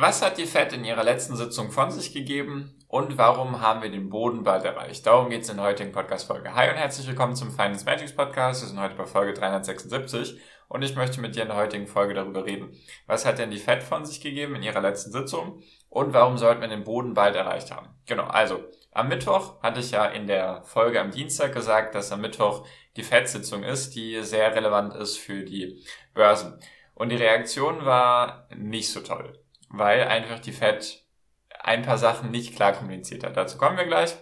Was hat die Fed in ihrer letzten Sitzung von sich gegeben und warum haben wir den Boden bald erreicht? Darum geht es in der heutigen Podcast-Folge. Hi und herzlich willkommen zum Finance Magics Podcast. Wir sind heute bei Folge 376 und ich möchte mit dir in der heutigen Folge darüber reden. Was hat denn die Fed von sich gegeben in ihrer letzten Sitzung und warum sollten wir den Boden bald erreicht haben? Genau, also am Mittwoch hatte ich ja in der Folge am Dienstag gesagt, dass am Mittwoch die Fed-Sitzung ist, die sehr relevant ist für die Börsen. Und die Reaktion war nicht so toll weil einfach die Fed ein paar Sachen nicht klar kommuniziert hat. Dazu kommen wir gleich.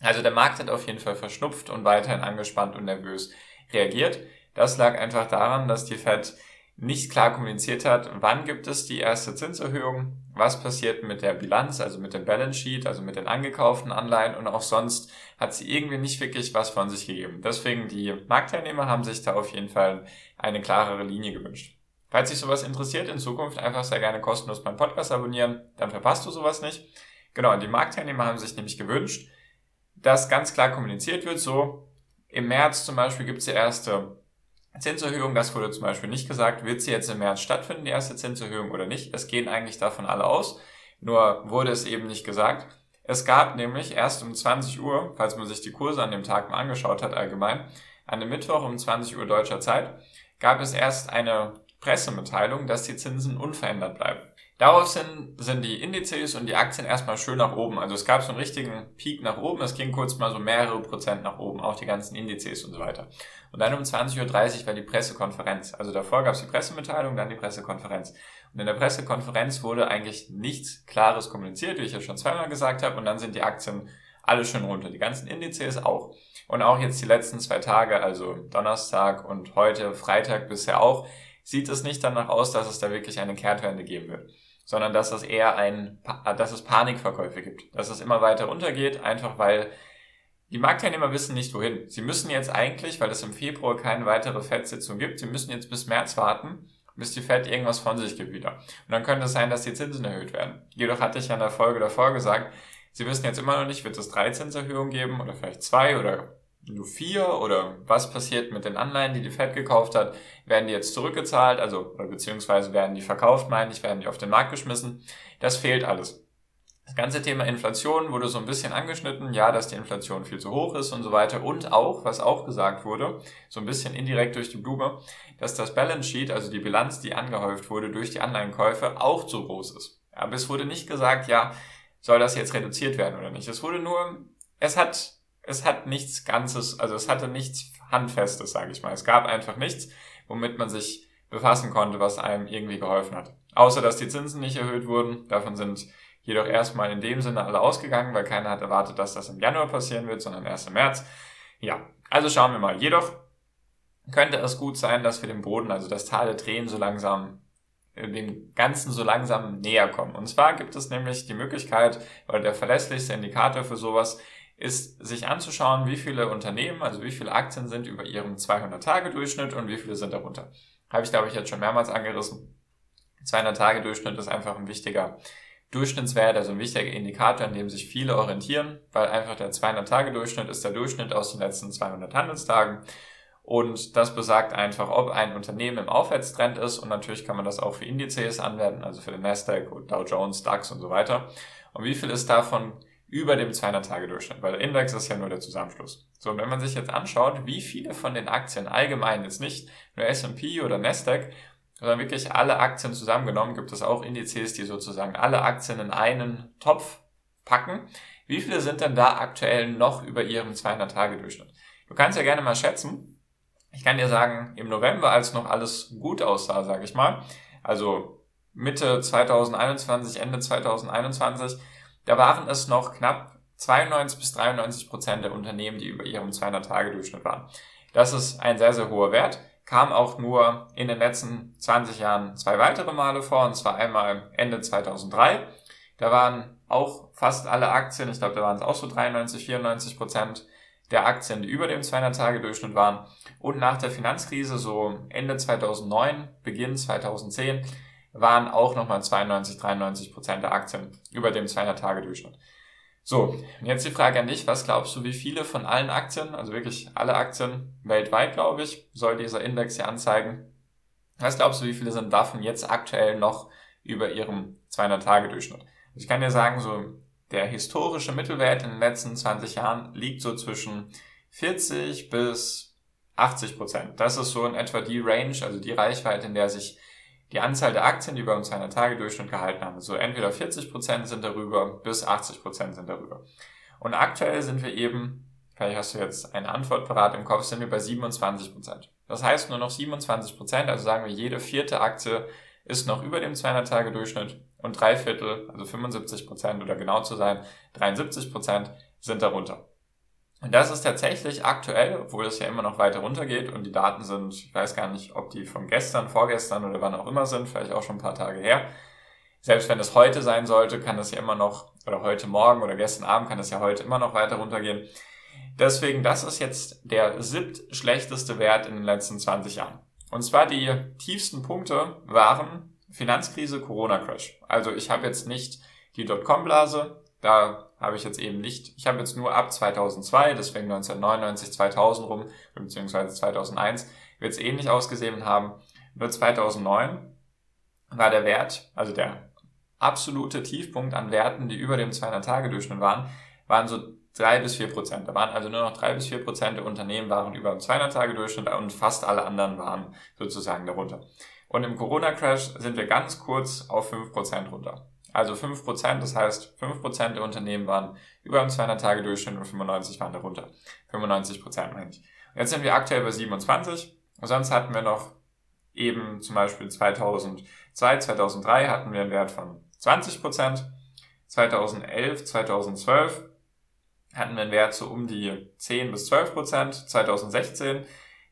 Also der Markt hat auf jeden Fall verschnupft und weiterhin angespannt und nervös reagiert. Das lag einfach daran, dass die Fed nicht klar kommuniziert hat, wann gibt es die erste Zinserhöhung, was passiert mit der Bilanz, also mit dem Balance Sheet, also mit den angekauften Anleihen und auch sonst hat sie irgendwie nicht wirklich was von sich gegeben. Deswegen die Marktteilnehmer haben sich da auf jeden Fall eine klarere Linie gewünscht. Falls dich sowas interessiert in Zukunft, einfach sehr gerne kostenlos meinen Podcast abonnieren, dann verpasst du sowas nicht. Genau, die Marktteilnehmer haben sich nämlich gewünscht, dass ganz klar kommuniziert wird, so im März zum Beispiel gibt es die erste Zinserhöhung, das wurde zum Beispiel nicht gesagt, wird sie jetzt im März stattfinden, die erste Zinserhöhung oder nicht. Es gehen eigentlich davon alle aus, nur wurde es eben nicht gesagt. Es gab nämlich erst um 20 Uhr, falls man sich die Kurse an dem Tag mal angeschaut hat allgemein, an dem Mittwoch um 20 Uhr deutscher Zeit, gab es erst eine Pressemitteilung, dass die Zinsen unverändert bleiben. Darauf sind, sind die Indizes und die Aktien erstmal schön nach oben. Also es gab so einen richtigen Peak nach oben. Es ging kurz mal so mehrere Prozent nach oben, auch die ganzen Indizes und so weiter. Und dann um 20.30 Uhr war die Pressekonferenz. Also davor gab es die Pressemitteilung, dann die Pressekonferenz. Und in der Pressekonferenz wurde eigentlich nichts Klares kommuniziert, wie ich ja schon zweimal gesagt habe. Und dann sind die Aktien alle schön runter. Die ganzen Indizes auch. Und auch jetzt die letzten zwei Tage, also Donnerstag und heute, Freitag bisher auch, sieht es nicht danach aus, dass es da wirklich eine Kehrtwende geben wird, sondern dass es eher ein, dass es Panikverkäufe gibt, dass es immer weiter runtergeht, einfach weil die Marktteilnehmer wissen nicht wohin. Sie müssen jetzt eigentlich, weil es im Februar keine weitere FED-Sitzung gibt, sie müssen jetzt bis März warten, bis die Fed irgendwas von sich gibt wieder. Und dann könnte es sein, dass die Zinsen erhöht werden. Jedoch hatte ich ja in der Folge davor gesagt, sie wissen jetzt immer noch nicht, wird es drei Zinserhöhungen geben oder vielleicht zwei oder nur vier oder was passiert mit den Anleihen, die die Fed gekauft hat? Werden die jetzt zurückgezahlt, also beziehungsweise werden die verkauft, meine ich, werden die auf den Markt geschmissen? Das fehlt alles. Das ganze Thema Inflation wurde so ein bisschen angeschnitten, ja, dass die Inflation viel zu hoch ist und so weiter. Und auch, was auch gesagt wurde, so ein bisschen indirekt durch die Blume, dass das Balance Sheet, also die Bilanz, die angehäuft wurde durch die Anleihenkäufe, auch zu groß ist. Aber es wurde nicht gesagt, ja, soll das jetzt reduziert werden oder nicht. Es wurde nur, es hat es hat nichts Ganzes, also es hatte nichts Handfestes, sage ich mal. Es gab einfach nichts, womit man sich befassen konnte, was einem irgendwie geholfen hat. Außer dass die Zinsen nicht erhöht wurden. Davon sind jedoch erstmal in dem Sinne alle ausgegangen, weil keiner hat erwartet, dass das im Januar passieren wird, sondern erst im März. Ja, also schauen wir mal. Jedoch könnte es gut sein, dass wir dem Boden, also das Tal der Tränen, so langsam äh, dem Ganzen so langsam näher kommen. Und zwar gibt es nämlich die Möglichkeit, oder der verlässlichste Indikator für sowas ist sich anzuschauen, wie viele Unternehmen, also wie viele Aktien sind über ihrem 200-Tage-Durchschnitt und wie viele sind darunter. Habe ich, glaube ich, jetzt schon mehrmals angerissen. 200-Tage-Durchschnitt ist einfach ein wichtiger Durchschnittswert, also ein wichtiger Indikator, an dem sich viele orientieren, weil einfach der 200-Tage-Durchschnitt ist der Durchschnitt aus den letzten 200 Handelstagen. Und das besagt einfach, ob ein Unternehmen im Aufwärtstrend ist. Und natürlich kann man das auch für Indizes anwenden, also für den Nasdaq, Dow Jones, DAX und so weiter. Und wie viel ist davon über dem 200-Tage-Durchschnitt, weil der Index ist ja nur der Zusammenschluss. So, und wenn man sich jetzt anschaut, wie viele von den Aktien allgemein, jetzt nicht nur S&P oder Nasdaq, sondern wirklich alle Aktien zusammengenommen, gibt es auch Indizes, die sozusagen alle Aktien in einen Topf packen. Wie viele sind denn da aktuell noch über ihrem 200-Tage-Durchschnitt? Du kannst ja gerne mal schätzen. Ich kann dir sagen, im November, als noch alles gut aussah, sage ich mal, also Mitte 2021, Ende 2021, da waren es noch knapp 92 bis 93 Prozent der Unternehmen, die über ihrem 200-Tage-Durchschnitt waren. Das ist ein sehr, sehr hoher Wert. kam auch nur in den letzten 20 Jahren zwei weitere Male vor, und zwar einmal Ende 2003. Da waren auch fast alle Aktien, ich glaube, da waren es auch so 93, 94 Prozent der Aktien, die über dem 200-Tage-Durchschnitt waren. Und nach der Finanzkrise, so Ende 2009, Beginn 2010, waren auch nochmal 92, 93 Prozent der Aktien über dem 200-Tage-Durchschnitt. So, jetzt die Frage an dich. Was glaubst du, wie viele von allen Aktien, also wirklich alle Aktien weltweit, glaube ich, soll dieser Index hier anzeigen? Was glaubst du, wie viele sind davon jetzt aktuell noch über ihrem 200-Tage-Durchschnitt? Ich kann dir sagen, so der historische Mittelwert in den letzten 20 Jahren liegt so zwischen 40 bis 80 Prozent. Das ist so in etwa die Range, also die Reichweite, in der sich die Anzahl der Aktien, die bei uns einer Tage-Durchschnitt gehalten haben. So entweder 40 Prozent sind darüber bis 80 Prozent sind darüber. Und aktuell sind wir eben, vielleicht hast du jetzt eine Antwort parat im Kopf, sind wir bei 27%. Prozent. Das heißt nur noch 27%, Prozent, also sagen wir, jede vierte Aktie ist noch über dem 200-Tage-Durchschnitt und drei Viertel, also 75 Prozent oder genau zu sein, 73 Prozent sind darunter. Und das ist tatsächlich aktuell, obwohl es ja immer noch weiter runtergeht und die Daten sind, ich weiß gar nicht, ob die von gestern, vorgestern oder wann auch immer sind, vielleicht auch schon ein paar Tage her. Selbst wenn es heute sein sollte, kann es ja immer noch, oder heute Morgen oder gestern Abend kann es ja heute immer noch weiter runtergehen. Deswegen, das ist jetzt der siebt schlechteste Wert in den letzten 20 Jahren. Und zwar die tiefsten Punkte waren Finanzkrise, Corona-Crash. Also ich habe jetzt nicht die Dotcom-Blase, da habe ich jetzt eben nicht, ich habe jetzt nur ab 2002, deswegen 1999, 2000 rum, beziehungsweise 2001, wird es ähnlich ausgesehen haben. Nur 2009 war der Wert, also der absolute Tiefpunkt an Werten, die über dem 200-Tage-Durchschnitt waren, waren so drei bis vier Prozent. Da waren also nur noch drei bis vier Prozent der Unternehmen waren über dem 200-Tage-Durchschnitt und fast alle anderen waren sozusagen darunter. Und im Corona-Crash sind wir ganz kurz auf fünf Prozent runter. Also fünf Prozent, das heißt fünf Prozent der Unternehmen waren über dem 200-Tage-Durchschnitt und 95 waren darunter. 95 Prozent meine ich. Und jetzt sind wir aktuell bei 27. Und sonst hatten wir noch eben zum Beispiel 2002, 2003 hatten wir einen Wert von 20 Prozent. 2011, 2012 hatten wir einen Wert so um die 10 bis 12 Prozent. 2016,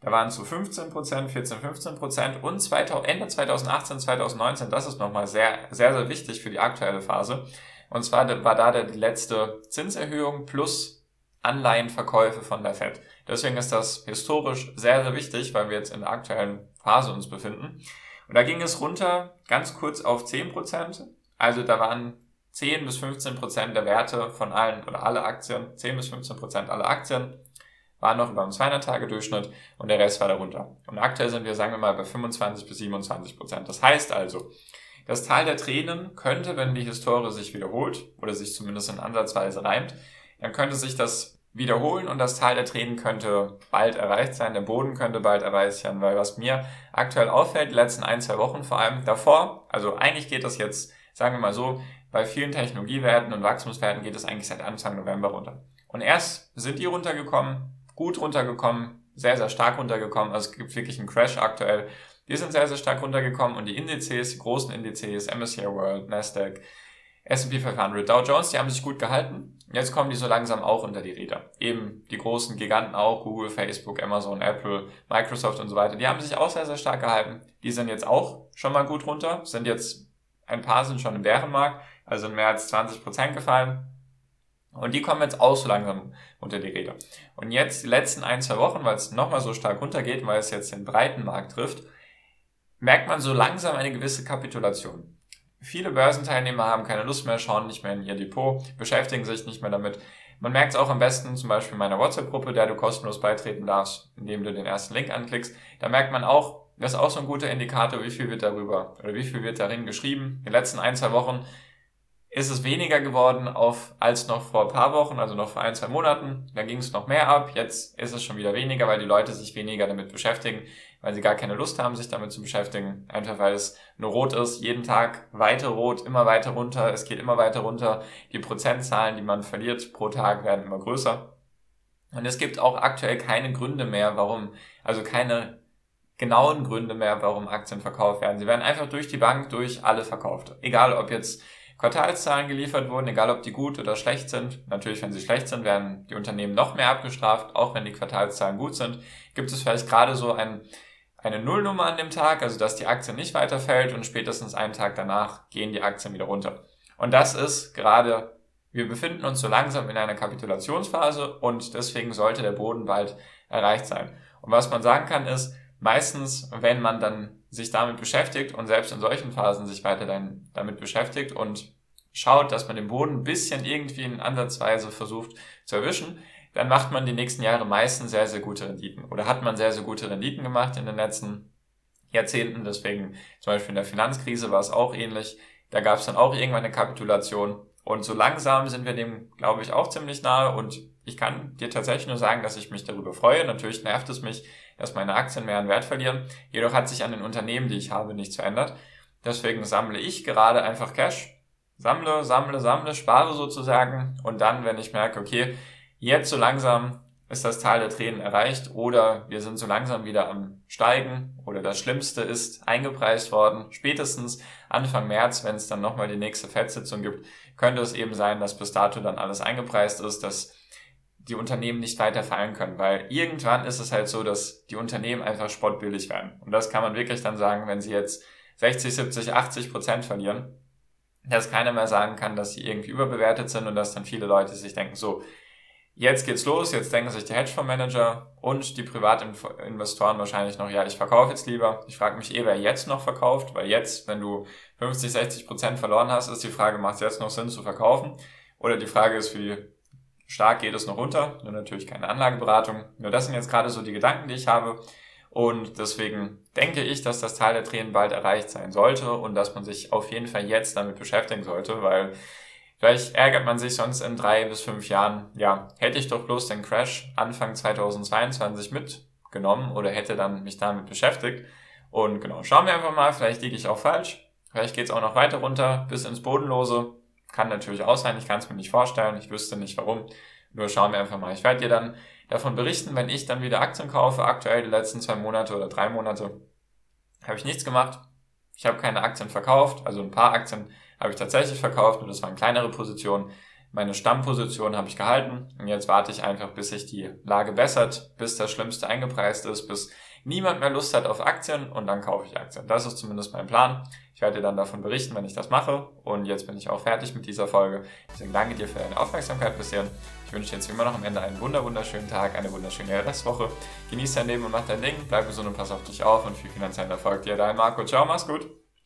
da waren so 15 Prozent, 14, 15 Prozent und 2000, Ende 2018, 2019, das ist nochmal sehr, sehr, sehr wichtig für die aktuelle Phase. Und zwar war da die letzte Zinserhöhung plus Anleihenverkäufe von der Fed. Deswegen ist das historisch sehr, sehr wichtig, weil wir jetzt in der aktuellen Phase uns befinden. Und da ging es runter ganz kurz auf 10 Prozent. Also da waren 10 bis 15 Prozent der Werte von allen oder alle Aktien, 10 bis 15 Prozent aller Aktien waren noch über dem 200-Tage-Durchschnitt und der Rest war darunter. Und aktuell sind wir, sagen wir mal, bei 25 bis 27 Prozent. Das heißt also, das Tal der Tränen könnte, wenn die Historie sich wiederholt oder sich zumindest in Ansatzweise reimt, dann könnte sich das wiederholen und das Tal der Tränen könnte bald erreicht sein, der Boden könnte bald erreicht sein, weil was mir aktuell auffällt, die letzten ein, zwei Wochen vor allem davor, also eigentlich geht das jetzt, sagen wir mal so, bei vielen Technologiewerten und Wachstumswerten geht es eigentlich seit Anfang November runter. Und erst sind die runtergekommen, gut runtergekommen, sehr, sehr stark runtergekommen. Also es gibt wirklich einen Crash aktuell. Die sind sehr, sehr stark runtergekommen und die Indizes, die großen Indizes, MSCI World, Nasdaq, S&P 500, Dow Jones, die haben sich gut gehalten. Jetzt kommen die so langsam auch unter die Räder. Eben die großen Giganten auch, Google, Facebook, Amazon, Apple, Microsoft und so weiter, die haben sich auch sehr, sehr stark gehalten. Die sind jetzt auch schon mal gut runter, sind jetzt, ein paar sind schon im Bärenmarkt, also mehr als 20 Prozent gefallen. Und die kommen jetzt auch so langsam unter die Räder. Und jetzt die letzten ein, zwei Wochen, weil es nochmal so stark runtergeht, weil es jetzt den breiten Markt trifft, merkt man so langsam eine gewisse Kapitulation. Viele Börsenteilnehmer haben keine Lust mehr, schauen nicht mehr in ihr Depot, beschäftigen sich nicht mehr damit. Man merkt es auch am besten zum Beispiel in meiner WhatsApp-Gruppe, der du kostenlos beitreten darfst, indem du den ersten Link anklickst. Da merkt man auch, das ist auch so ein guter Indikator, wie viel wird darüber oder wie viel wird darin geschrieben. In den letzten ein, zwei Wochen ist es weniger geworden auf, als noch vor ein paar Wochen, also noch vor ein, zwei Monaten. Da ging es noch mehr ab. Jetzt ist es schon wieder weniger, weil die Leute sich weniger damit beschäftigen, weil sie gar keine Lust haben, sich damit zu beschäftigen. Einfach weil es nur rot ist, jeden Tag weiter rot, immer weiter runter, es geht immer weiter runter. Die Prozentzahlen, die man verliert pro Tag, werden immer größer. Und es gibt auch aktuell keine Gründe mehr, warum, also keine genauen Gründe mehr, warum Aktien verkauft werden. Sie werden einfach durch die Bank durch alle verkauft. Egal ob jetzt Quartalszahlen geliefert wurden, egal ob die gut oder schlecht sind. Natürlich, wenn sie schlecht sind, werden die Unternehmen noch mehr abgestraft, auch wenn die Quartalszahlen gut sind. Gibt es vielleicht gerade so ein, eine Nullnummer an dem Tag, also dass die Aktie nicht weiterfällt und spätestens einen Tag danach gehen die Aktien wieder runter. Und das ist gerade, wir befinden uns so langsam in einer Kapitulationsphase und deswegen sollte der Boden bald erreicht sein. Und was man sagen kann ist, meistens, wenn man dann sich damit beschäftigt und selbst in solchen Phasen sich weiter dann damit beschäftigt und schaut, dass man den Boden ein bisschen irgendwie in Ansatzweise versucht zu erwischen, dann macht man die nächsten Jahre meistens sehr, sehr gute Renditen. Oder hat man sehr, sehr gute Renditen gemacht in den letzten Jahrzehnten. Deswegen zum Beispiel in der Finanzkrise war es auch ähnlich. Da gab es dann auch irgendwann eine Kapitulation. Und so langsam sind wir dem, glaube ich, auch ziemlich nahe. Und ich kann dir tatsächlich nur sagen, dass ich mich darüber freue. Natürlich nervt es mich, dass meine Aktien mehr an Wert verlieren. Jedoch hat sich an den Unternehmen, die ich habe, nichts verändert. Deswegen sammle ich gerade einfach Cash. Sammle, sammle, sammle, spare sozusagen. Und dann, wenn ich merke, okay, jetzt so langsam ist das Tal der Tränen erreicht oder wir sind so langsam wieder am Steigen oder das Schlimmste ist eingepreist worden. Spätestens Anfang März, wenn es dann nochmal die nächste Fettsitzung gibt, könnte es eben sein, dass bis dato dann alles eingepreist ist, dass die Unternehmen nicht weiter fallen können, weil irgendwann ist es halt so, dass die Unternehmen einfach spottbillig werden. Und das kann man wirklich dann sagen, wenn sie jetzt 60, 70, 80 Prozent verlieren, dass keiner mehr sagen kann, dass sie irgendwie überbewertet sind und dass dann viele Leute sich denken, so, Jetzt geht's los, jetzt denken sich die Hedgefondsmanager und die Privatinvestoren wahrscheinlich noch, ja, ich verkaufe jetzt lieber. Ich frage mich eh, wer jetzt noch verkauft, weil jetzt, wenn du 50, 60 Prozent verloren hast, ist die Frage, macht es jetzt noch Sinn zu verkaufen? Oder die Frage ist, wie stark geht es noch runter? Nur natürlich keine Anlageberatung. Nur das sind jetzt gerade so die Gedanken, die ich habe. Und deswegen denke ich, dass das Teil der Tränen bald erreicht sein sollte und dass man sich auf jeden Fall jetzt damit beschäftigen sollte, weil Vielleicht ärgert man sich sonst in drei bis fünf Jahren, ja, hätte ich doch bloß den Crash Anfang 2022 mitgenommen oder hätte dann mich damit beschäftigt. Und genau, schauen wir einfach mal, vielleicht liege ich auch falsch. Vielleicht geht es auch noch weiter runter, bis ins Bodenlose. Kann natürlich auch sein, ich kann es mir nicht vorstellen, ich wüsste nicht warum. Nur schauen wir einfach mal. Ich werde dir dann davon berichten, wenn ich dann wieder Aktien kaufe. Aktuell die letzten zwei Monate oder drei Monate habe ich nichts gemacht. Ich habe keine Aktien verkauft, also ein paar Aktien habe ich tatsächlich verkauft und das waren kleinere Positionen. Meine Stammposition habe ich gehalten und jetzt warte ich einfach, bis sich die Lage bessert, bis das Schlimmste eingepreist ist, bis niemand mehr Lust hat auf Aktien und dann kaufe ich Aktien. Das ist zumindest mein Plan. Ich werde dir dann davon berichten, wenn ich das mache. Und jetzt bin ich auch fertig mit dieser Folge. Deswegen danke dir für deine Aufmerksamkeit bisher. Ich wünsche dir jetzt wie immer noch am Ende einen wunderschönen Tag, eine wunderschöne Restwoche. Genieß dein Leben und mach dein Ding. Bleib gesund und pass auf dich auf und viel finanziellen Erfolg dir. Dein Marco. Ciao, mach's gut.